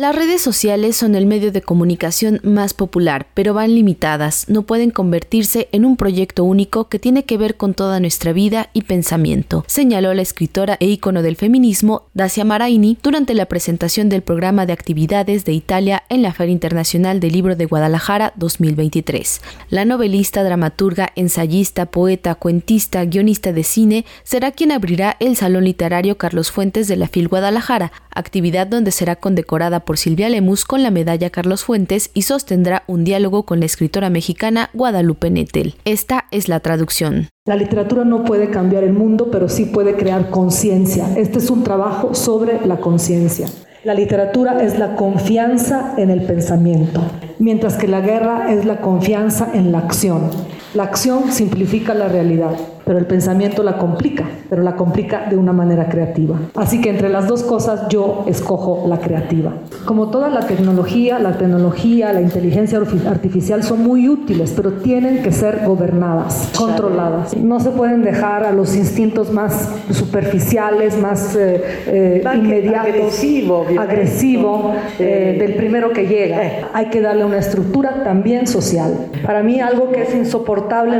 Las redes sociales son el medio de comunicación más popular, pero van limitadas, no pueden convertirse en un proyecto único que tiene que ver con toda nuestra vida y pensamiento, señaló la escritora e ícono del feminismo Dacia Maraini durante la presentación del programa de actividades de Italia en la Feria Internacional del Libro de Guadalajara 2023. La novelista, dramaturga, ensayista, poeta, cuentista, guionista de cine será quien abrirá el Salón Literario Carlos Fuentes de la FIL Guadalajara, actividad donde será condecorada por Silvia Lemus con la medalla Carlos Fuentes y sostendrá un diálogo con la escritora mexicana Guadalupe Nettel. Esta es la traducción. La literatura no puede cambiar el mundo, pero sí puede crear conciencia. Este es un trabajo sobre la conciencia. La literatura es la confianza en el pensamiento, mientras que la guerra es la confianza en la acción. La acción simplifica la realidad pero el pensamiento la complica, pero la complica de una manera creativa. Así que entre las dos cosas yo escojo la creativa. Como toda la tecnología, la tecnología, la inteligencia artificial son muy útiles, pero tienen que ser gobernadas, controladas. No se pueden dejar a los instintos más superficiales, más eh, eh, inmediatos, agresivo, agresivo eh, del primero que llega. Hay que darle una estructura también social. Para mí algo que es insoportable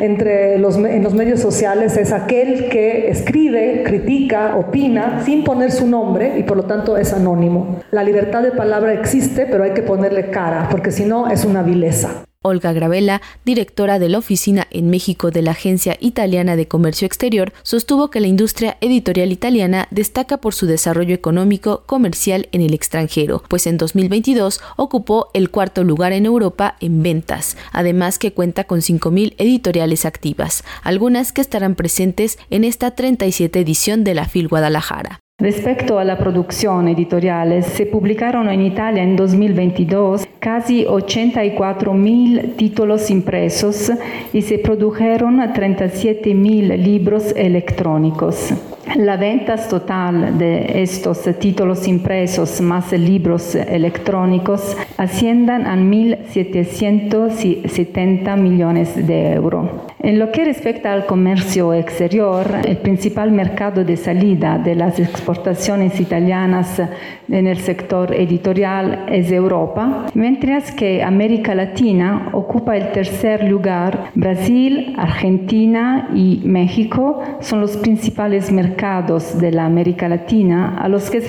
entre los, en los medios sociales es aquel que escribe, critica, opina sin poner su nombre y por lo tanto es anónimo. La libertad de palabra existe, pero hay que ponerle cara, porque si no es una vileza. Olga Gravella, directora de la oficina en México de la Agencia Italiana de Comercio Exterior, sostuvo que la industria editorial italiana destaca por su desarrollo económico comercial en el extranjero, pues en 2022 ocupó el cuarto lugar en Europa en ventas, además que cuenta con 5.000 editoriales activas, algunas que estarán presentes en esta 37 edición de la FIL Guadalajara. Respecto a la producción editorial, se publicaron en Italia en 2022 casi 84 mil títulos impresos y se produjeron 37 mil libros electrónicos. La venta total de estos títulos impresos más libros electrónicos ascienden a 1.770 millones de euros. En lo que respecta al comercio exterior, el principal mercado de salida de las exportaciones italianas en el sector editorial es Europa, mientras que América Latina ocupa el tercer lugar. Brasil, Argentina y México son los principales mercados de la América Latina a los que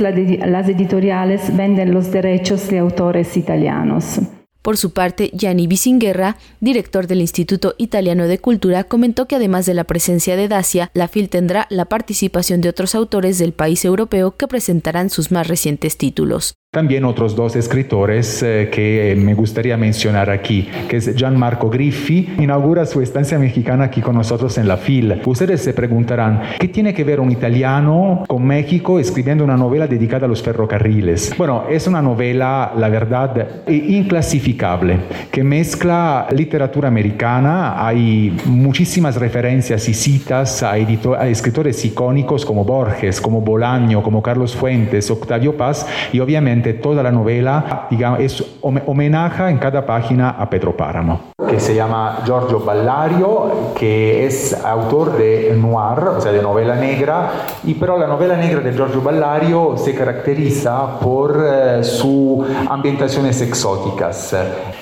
las editoriales venden los derechos de autores italianos. Por su parte, Gianni Bisinguerra, director del Instituto Italiano de Cultura, comentó que además de la presencia de Dacia, la FIL tendrá la participación de otros autores del país europeo que presentarán sus más recientes títulos. También otros dos escritores eh, que me gustaría mencionar aquí, que es Gianmarco Griffi, inaugura su estancia mexicana aquí con nosotros en la FIL. Ustedes se preguntarán, ¿qué tiene que ver un italiano con México escribiendo una novela dedicada a los ferrocarriles? Bueno, es una novela, la verdad, inclasificable, que mezcla literatura americana, hay muchísimas referencias y citas a, a escritores icónicos como Borges, como Bolaño, como Carlos Fuentes, Octavio Paz, y obviamente toda la novela digamos, es homenaje en cada página a Pedro Páramo. Que se llama Giorgio Ballario, que es autor de noir, o sea, de novela negra, y pero la novela negra de Giorgio Ballario se caracteriza por eh, sus ambientaciones exóticas.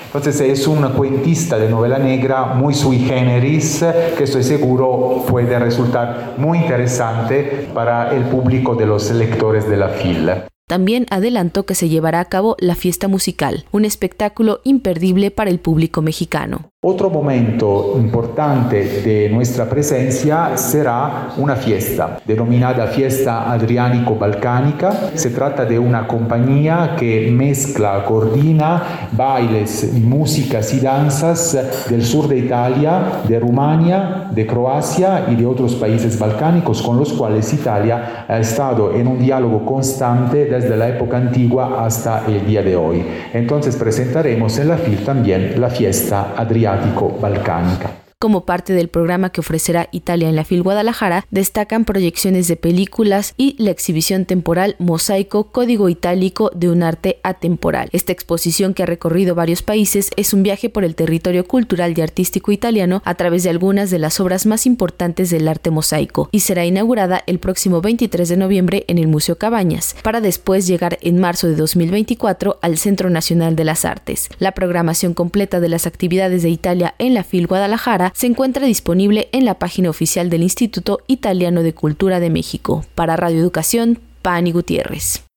Entonces es un cuentista de novela negra muy sui generis que estoy seguro puede resultar muy interesante para el público de los lectores de la FIL. También adelantó que se llevará a cabo la fiesta musical, un espectáculo imperdible para el público mexicano. Otro momento importante de nuestra presencia será una fiesta denominada Fiesta Adriánico-Balcánica. Se trata de una compañía que mezcla, coordina bailes, músicas y danzas del sur de Italia, de Rumania, de Croacia y de otros países balcánicos con los cuales Italia ha estado en un diálogo constante desde la época antigua hasta el día de hoy. Entonces presentaremos en la FIL también la Fiesta Adriánico asiatico-balcanica. Como parte del programa que ofrecerá Italia en la FIL Guadalajara, destacan proyecciones de películas y la exhibición temporal Mosaico Código Itálico de un arte atemporal. Esta exposición que ha recorrido varios países es un viaje por el territorio cultural y artístico italiano a través de algunas de las obras más importantes del arte mosaico y será inaugurada el próximo 23 de noviembre en el Museo Cabañas, para después llegar en marzo de 2024 al Centro Nacional de las Artes. La programación completa de las actividades de Italia en la FIL Guadalajara se encuentra disponible en la página oficial del Instituto Italiano de Cultura de México. Para Radio Educación, Pani Gutiérrez.